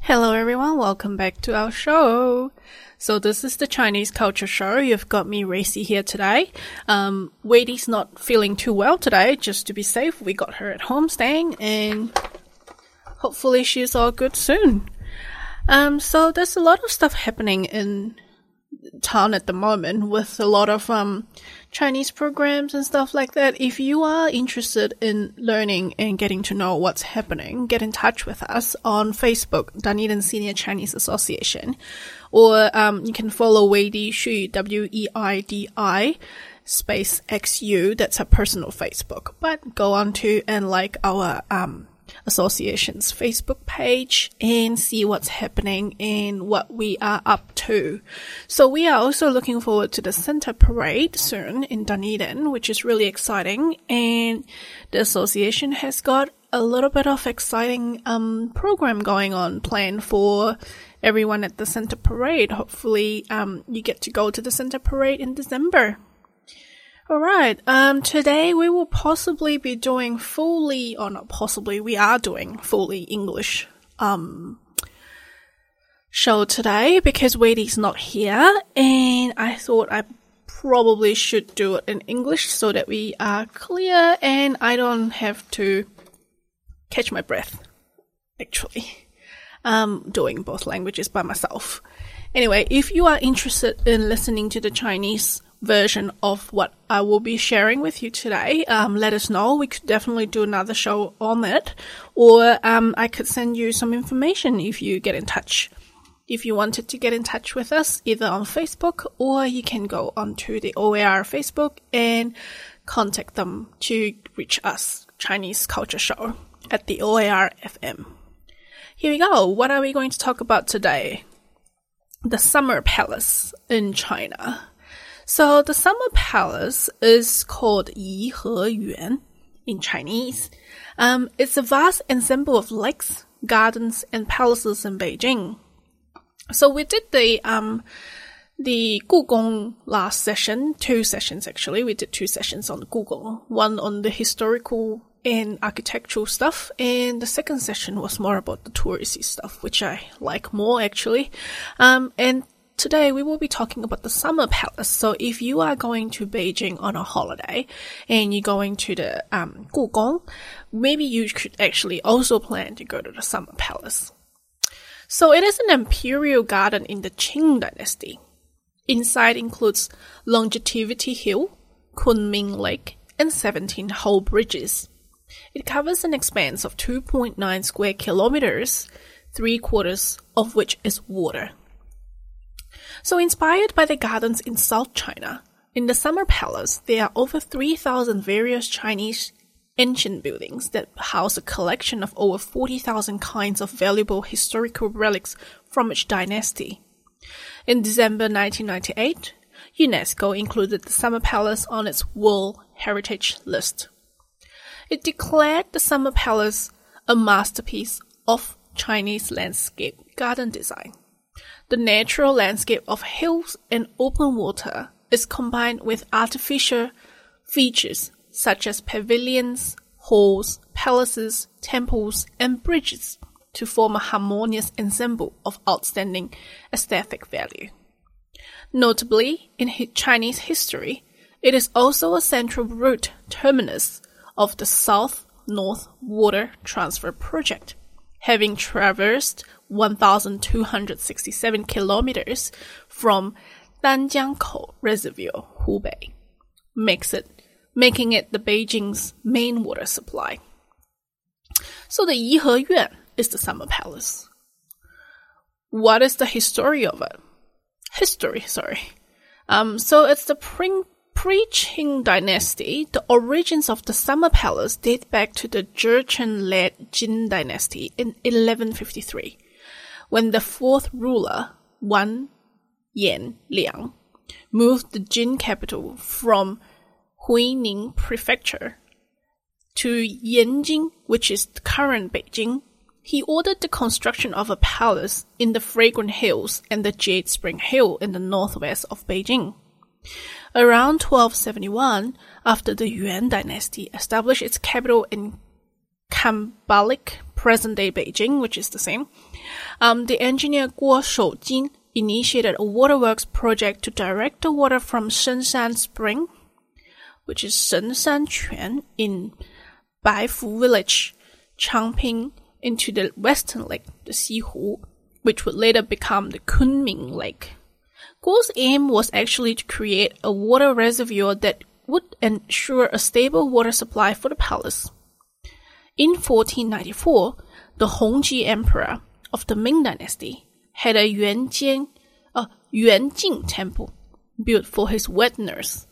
Hello everyone, welcome back to our show. So this is the Chinese culture show. You've got me Racy here today. Um, Weidi's not feeling too well today. Just to be safe, we got her at home staying and hopefully she's all good soon. Um, so there's a lot of stuff happening in town at the moment with a lot of um, Chinese programs and stuff like that. If you are interested in learning and getting to know what's happening, get in touch with us on Facebook, Dunedin Senior Chinese Association, or um, you can follow Weidi Xu, W E I D I space X U. That's a personal Facebook. But go on to and like our um, Association's Facebook page and see what's happening and what we are up to. So we are also looking forward to the Santa Parade soon in Dunedin, which is really exciting. And the association has got a little bit of exciting um, program going on planned for everyone at the Santa Parade. Hopefully, um, you get to go to the Santa Parade in December. All right. Um, today we will possibly be doing fully, or not possibly, we are doing fully English um show today because Weidi's not here, and I thought I probably should do it in English so that we are clear and I don't have to catch my breath. Actually, um, doing both languages by myself. Anyway, if you are interested in listening to the Chinese version of what I will be sharing with you today, um, let us know. We could definitely do another show on it, or um, I could send you some information if you get in touch. If you wanted to get in touch with us, either on Facebook or you can go onto the OAR Facebook and contact them to reach us, Chinese Culture Show, at the OAR FM. Here we go. What are we going to talk about today? The Summer Palace in China. So the summer palace is called Yihe Yuan in Chinese. Um, it's a vast ensemble of lakes, gardens, and palaces in Beijing. So we did the um, the last session, two sessions actually. We did two sessions on Gugong, one on the historical and architectural stuff, and the second session was more about the touristy stuff, which I like more actually. Um, and Today we will be talking about the summer palace. So if you are going to Beijing on a holiday and you're going to the um, maybe you could actually also plan to go to the summer palace. So it is an imperial garden in the Qing dynasty. Inside includes Longevity Hill, Kunming Lake, and 17 whole bridges. It covers an expanse of 2.9 square kilometers, three quarters of which is water. So inspired by the gardens in South China, in the Summer Palace, there are over 3,000 various Chinese ancient buildings that house a collection of over 40,000 kinds of valuable historical relics from each dynasty. In December 1998, UNESCO included the Summer Palace on its World Heritage List. It declared the Summer Palace a masterpiece of Chinese landscape garden design. The natural landscape of hills and open water is combined with artificial features such as pavilions, halls, palaces, temples, and bridges to form a harmonious ensemble of outstanding aesthetic value. Notably, in Chinese history, it is also a central route terminus of the South-North Water Transfer Project, having traversed 1,267 kilometers from Danjiangkou Reservoir, Hubei, makes it, making it the Beijing's main water supply. So the Yihe Yuan is the summer palace. What is the history of it? history, sorry. Um, so it's the pre- pre-Qing dynasty. The origins of the summer palace date back to the Jurchen-led Jin dynasty in 1153, when the fourth ruler, Wan Yan Liang, moved the Jin capital from Huining Prefecture to Yanjing, which is the current Beijing. He ordered the construction of a palace in the Fragrant Hills and the Jade Spring Hill in the northwest of Beijing. Around 1271, after the Yuan dynasty established its capital in Kambalik, present-day Beijing, which is the same, um, the engineer Guo Shoujing initiated a waterworks project to direct the water from Shenshan Spring, which is Shenshan Quan in Baifu village, Changping, into the western lake, the Xihu, which would later become the Kunming Lake. Guo's aim was actually to create a water reservoir that would ensure a stable water supply for the palace. In 1494, the Hongzhi Emperor of the Ming Dynasty had a Yuanjian, a Yuanjing temple built for his wet nurse,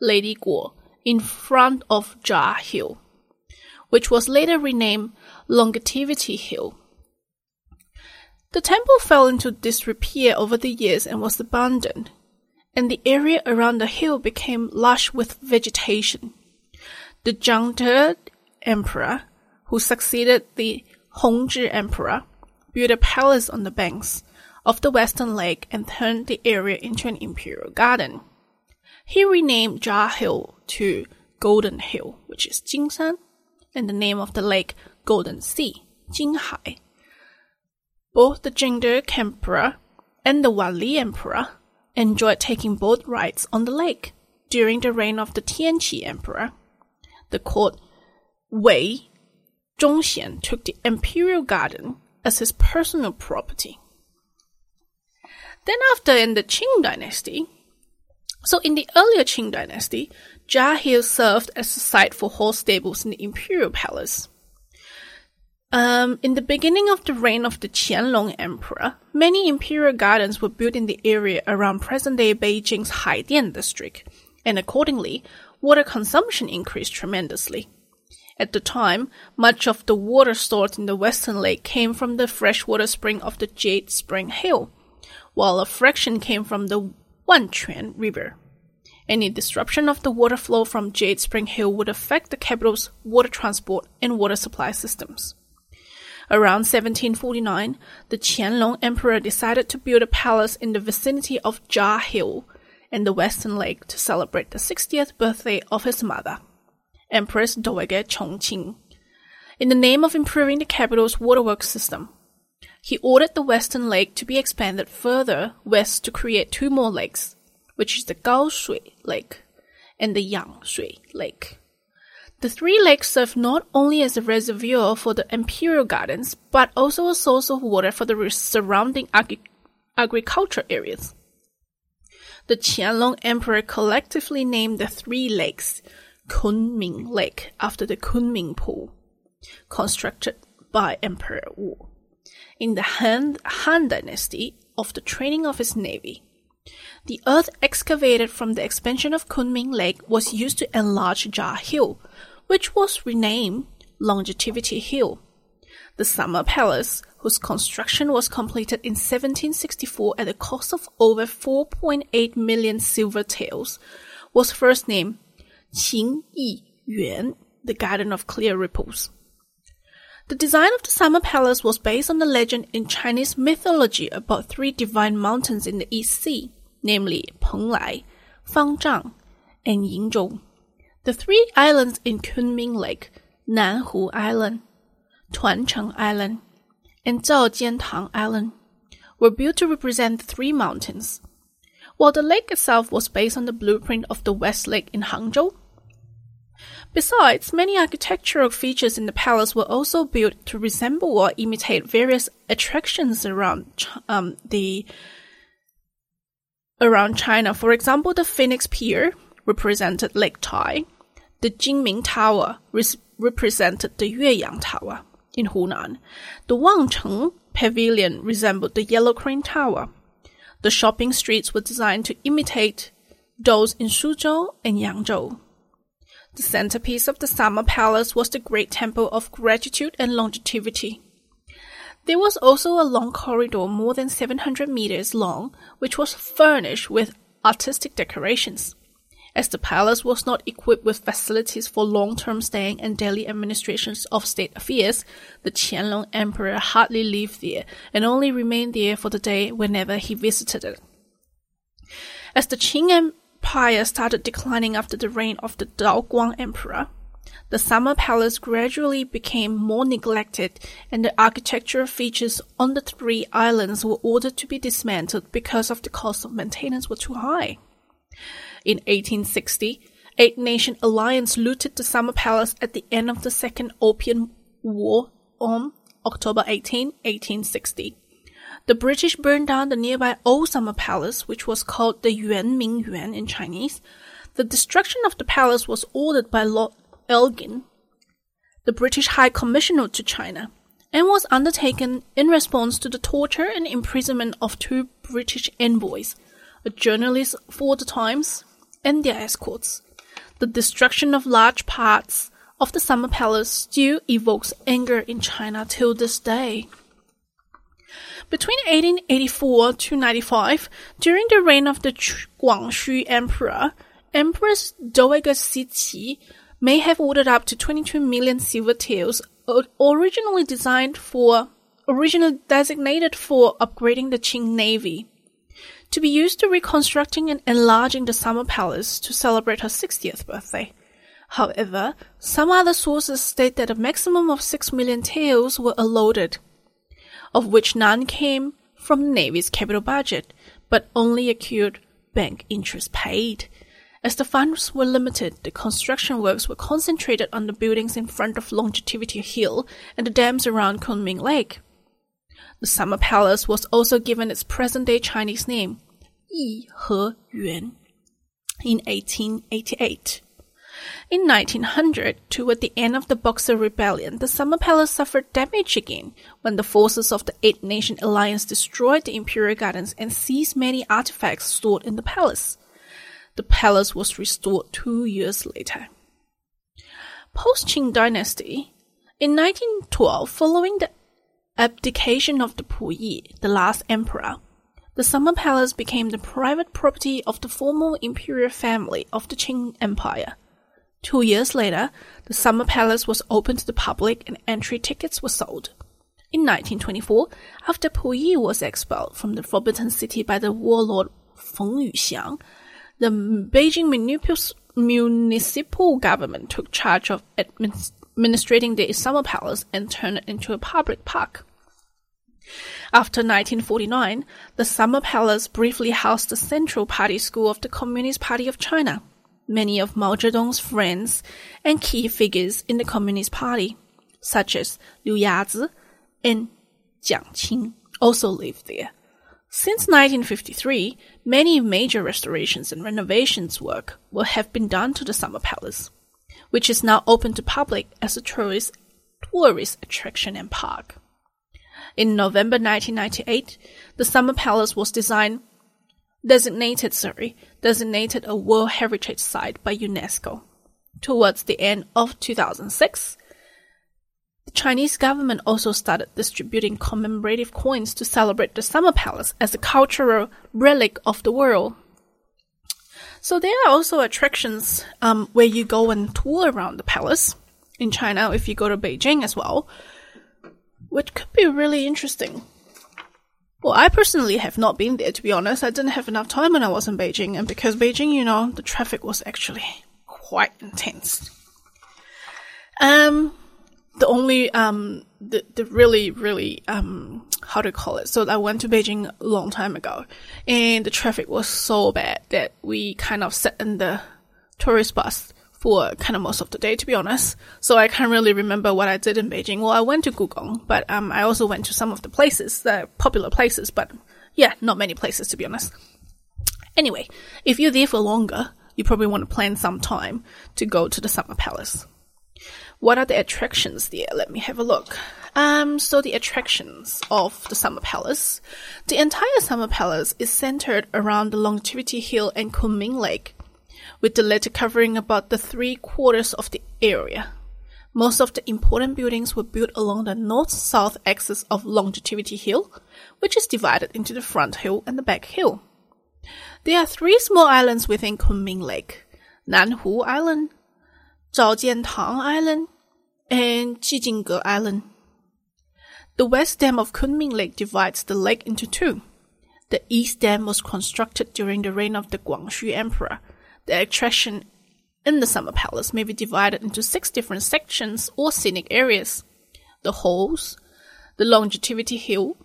Lady Guo, in front of Jia Hill, which was later renamed Longevity Hill. The temple fell into disrepair over the years and was abandoned, and the area around the hill became lush with vegetation. The Zhang Emperor, who succeeded the Hongzhi Emperor, built a palace on the banks of the western lake and turned the area into an imperial garden. He renamed Jia Hill to Golden Hill, which is Jingshan, and the name of the lake Golden Sea, Jinghai. Both the Zhengde Emperor and the Wanli Emperor enjoyed taking boat rides on the lake during the reign of the Tianqi Emperor. The court Wei Zhongxian took the imperial garden as his personal property. Then after in the Qing dynasty, so in the earlier Qing dynasty, Jia Hill served as a site for horse stables in the imperial palace. Um, in the beginning of the reign of the Qianlong Emperor, many imperial gardens were built in the area around present-day Beijing's Haidian district, and accordingly, water consumption increased tremendously. At the time, much of the water stored in the western lake came from the freshwater spring of the Jade Spring Hill, while a fraction came from the Wanquan River. Any disruption of the water flow from Jade Spring Hill would affect the capital's water transport and water supply systems. Around 1749, the Qianlong Emperor decided to build a palace in the vicinity of Jia Hill and the Western Lake to celebrate the 60th birthday of his mother, Empress Dowager Chongqing. In the name of improving the capital's waterworks system, he ordered the Western Lake to be expanded further west to create two more lakes, which is the Gaoshui Lake and the Yangshui Lake. The three lakes serve not only as a reservoir for the imperial gardens, but also a source of water for the surrounding agri- agriculture areas. The Qianlong Emperor collectively named the three lakes Kunming Lake after the Kunming Pool, constructed by Emperor Wu in the Han, Han Dynasty of the training of his navy. The earth excavated from the expansion of Kunming Lake was used to enlarge Jia Hill, which was renamed Longevity Hill. The Summer Palace, whose construction was completed in 1764 at a cost of over 4.8 million silver taels, was first named Qing Yi Yuan, the Garden of Clear Ripples. The design of the Summer Palace was based on the legend in Chinese mythology about three divine mountains in the East Sea namely Penglai, Fangzhang, and Yingzhou. The three islands in Kunming Lake, Nanhu Island, Tuancheng Island, and Zhaojiantang Island, were built to represent the three mountains. While the lake itself was based on the blueprint of the West Lake in Hangzhou. Besides, many architectural features in the palace were also built to resemble or imitate various attractions around um, the around China. For example, the Phoenix Pier represented Lake Tai. The Jingming Tower represented the Yueyang Tower in Hunan. The Wangcheng Pavilion resembled the Yellow Crane Tower. The shopping streets were designed to imitate those in Suzhou and Yangzhou. The centerpiece of the Summer Palace was the Great Temple of Gratitude and Longevity. There was also a long corridor more than 700 meters long, which was furnished with artistic decorations. As the palace was not equipped with facilities for long-term staying and daily administrations of state affairs, the Qianlong Emperor hardly lived there and only remained there for the day whenever he visited it. As the Qing Empire started declining after the reign of the Daoguang Emperor, the summer palace gradually became more neglected and the architectural features on the three islands were ordered to be dismantled because of the cost of maintenance were too high. In 1860, Eight Nation Alliance looted the Summer Palace at the end of the Second Opium War on October 18, 1860. The British burned down the nearby Old Summer Palace, which was called the Yuan Ming Yuan in Chinese. The destruction of the palace was ordered by Lord Elgin, the British High Commissioner to China, and was undertaken in response to the torture and imprisonment of two British envoys, a journalist for the Times and their escorts. The destruction of large parts of the Summer Palace still evokes anger in China till this day. Between 1884 to 95, during the reign of the Guangxu Emperor, Empress Dowager Cixi may have ordered up to 22 million silver taels, originally designed for, originally designated for upgrading the Qing Navy, to be used to reconstructing and enlarging the Summer Palace to celebrate her 60th birthday. However, some other sources state that a maximum of 6 million taels were allotted, of which none came from the Navy's capital budget, but only accrued bank interest paid. As the funds were limited, the construction works were concentrated on the buildings in front of Longevity Hill and the dams around Kunming Lake. The Summer Palace was also given its present-day Chinese name, Yi He Yuan, in 1888. In 1900, toward the end of the Boxer Rebellion, the Summer Palace suffered damage again when the forces of the Eight Nation Alliance destroyed the Imperial Gardens and seized many artifacts stored in the palace. The palace was restored two years later. Post-Qing dynasty, in 1912, following the abdication of the Puyi, the last emperor, the Summer Palace became the private property of the former imperial family of the Qing Empire. Two years later, the Summer Palace was opened to the public and entry tickets were sold. In 1924, after Puyi was expelled from the Forbidden City by the warlord Feng Yuxiang, the Beijing municipal government took charge of administrating the summer palace and turned it into a public park. After 1949, the Summer Palace briefly housed the Central Party School of the Communist Party of China. Many of Mao Zedong's friends and key figures in the Communist Party, such as Liu Yazi and Jiang Qing, also lived there. Since 1953, many major restorations and renovations work will have been done to the Summer Palace, which is now open to public as a tourist tourist attraction and park. In November 1998, the Summer Palace was designed designated sorry designated a World Heritage Site by UNESCO. Towards the end of 2006, the Chinese government also started distributing commemorative coins to celebrate the Summer Palace as a cultural relic of the world. So there are also attractions um, where you go and tour around the palace in China if you go to Beijing as well, which could be really interesting. Well, I personally have not been there to be honest. I didn't have enough time when I was in Beijing, and because Beijing, you know, the traffic was actually quite intense. Um, the only um the, the really really um how to call it so i went to beijing a long time ago and the traffic was so bad that we kind of sat in the tourist bus for kind of most of the day to be honest so i can't really remember what i did in beijing well i went to gugong but um i also went to some of the places the popular places but yeah not many places to be honest anyway if you're there for longer you probably want to plan some time to go to the summer palace What are the attractions there? Let me have a look. Um, so the attractions of the Summer Palace. The entire Summer Palace is centered around the Longevity Hill and Kunming Lake, with the latter covering about the three quarters of the area. Most of the important buildings were built along the north-south axis of Longevity Hill, which is divided into the front hill and the back hill. There are three small islands within Kunming Lake, Nanhu Island, Zhaojiantang Island, and Jijingge Island. The west dam of Kunming Lake divides the lake into two. The east dam was constructed during the reign of the Guangxu Emperor. The attraction in the Summer Palace may be divided into six different sections or scenic areas. The halls, the Longevity Hill,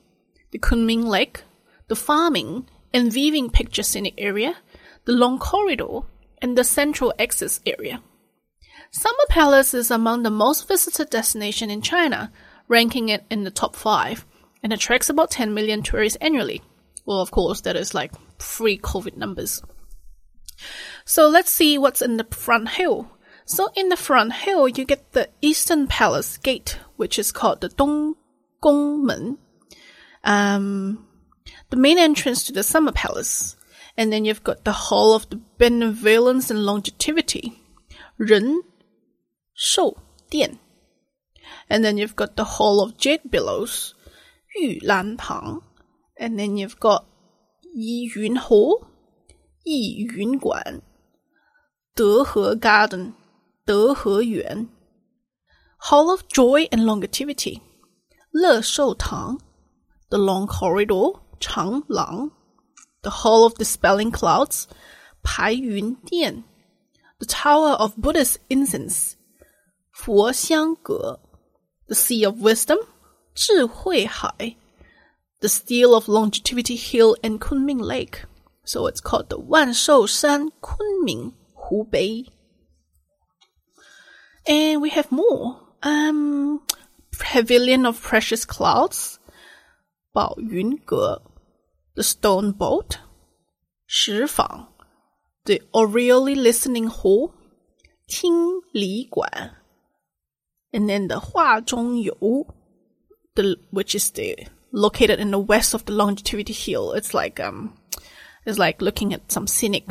the Kunming Lake, the farming and weaving picture scenic area, the long corridor, and the central access area. Summer Palace is among the most visited destination in China, ranking it in the top five, and attracts about 10 million tourists annually. Well, of course, that is like pre-COVID numbers. So let's see what's in the front hill. So in the front hill, you get the Eastern Palace Gate, which is called the Donggongmen. Um, the main entrance to the Summer Palace. And then you've got the Hall of the Benevolence and Longevity, Ren, Shou, Dian. And then you've got the Hall of Jade Billows, Yu Lan Tang. And then you've got Yi Yun Hall, Yi Yun Guan, Dehe Garden, Dehe Yuan. Hall of Joy and Longevity, Le Shou Tang, the Long Corridor, Chang Lang, the Hall of Dispelling Clouds, Pai Yun Dian, the Tower of Buddhist Incense, Fo Xiang Ge, the Sea of Wisdom, Zhi Hui Hai, the Stele of Longevity Hill and Kunming Lake. So it's called the Wan Shou Shan Kunming Hubei. And we have more. Um, Pavilion of Precious Clouds, Bao Yun Ge, the Stone Boat, Shi Fang, the Oriole Listening Hall, Ting Li Guan, and then the Hua Zhong You, the which is the located in the west of the Longevity Hill. It's like um, it's like looking at some scenic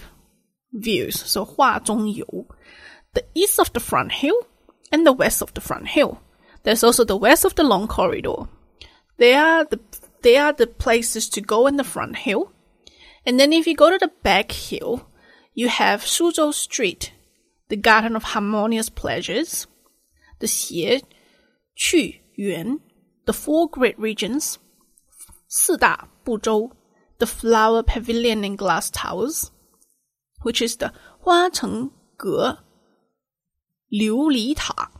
views. So Hua Zhong You, the east of the front hill and the west of the front hill. There's also the west of the long corridor. They are the they are the places to go in the front hill. And then if you go to the back hill, you have Suzhou Street, the Garden of Harmonious Pleasures, the Xie, Qu, Yuan, the four great regions, 四大部洲, the flower pavilion and glass towers, which is the 花城阁琉璃塔,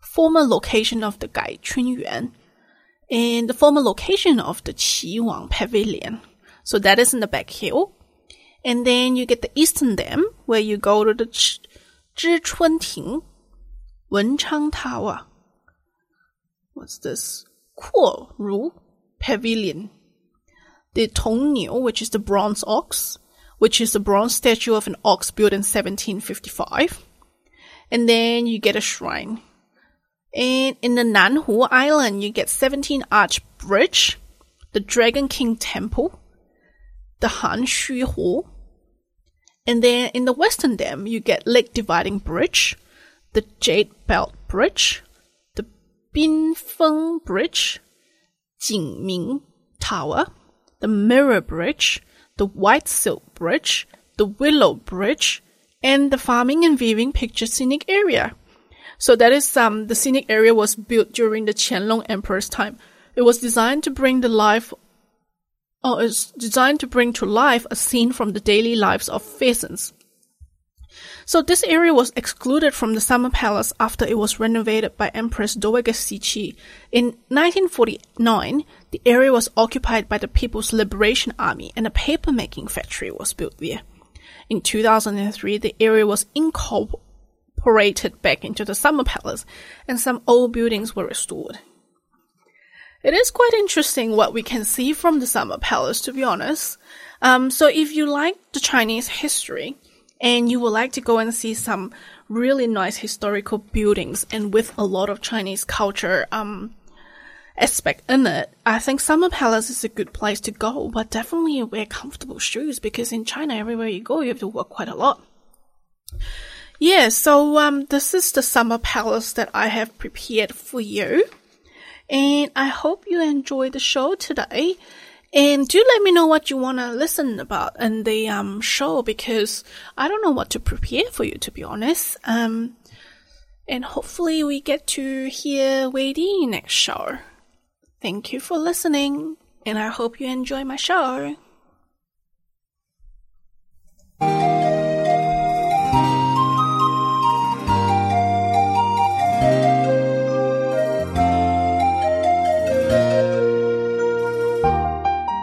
former location of the Gai Chun Yuan, and the former location of the Qi Wang Pavilion. So that is in the back hill. And then you get the Eastern Dam, where you go to the Ch- Zhichunting Wenchang Tower. What's this? Kuo Ru Pavilion. The Tong Niu, which is the bronze ox, which is a bronze statue of an ox built in 1755. And then you get a shrine. And in the Nanhu Island, you get 17 Arch Bridge, the Dragon King Temple, the Han Shui Hall. And then in the Western Dam, you get Lake Dividing Bridge, the Jade Belt Bridge, the Binfeng Bridge, Jingming Tower, the Mirror Bridge, the White Silk Bridge, the Willow Bridge, and the Farming and Weaving Picture Scenic Area. So that is um the scenic area was built during the Qianlong Emperor's time. It was designed to bring the life or is designed to bring to life a scene from the daily lives of pheasants. So this area was excluded from the Summer Palace after it was renovated by Empress Dowager Cixi. In 1949, the area was occupied by the People's Liberation Army and a paper-making factory was built there. In 2003, the area was incorporated back into the Summer Palace and some old buildings were restored. It is quite interesting what we can see from the Summer Palace, to be honest. Um, so if you like the Chinese history and you would like to go and see some really nice historical buildings and with a lot of Chinese culture um, aspect in it, I think Summer Palace is a good place to go, but definitely wear comfortable shoes because in China, everywhere you go, you have to walk quite a lot. Yeah, so um, this is the Summer Palace that I have prepared for you. And I hope you enjoy the show today. And do let me know what you want to listen about in the um, show because I don't know what to prepare for you, to be honest. Um, and hopefully we get to hear Wei next show. Thank you for listening, and I hope you enjoy my show.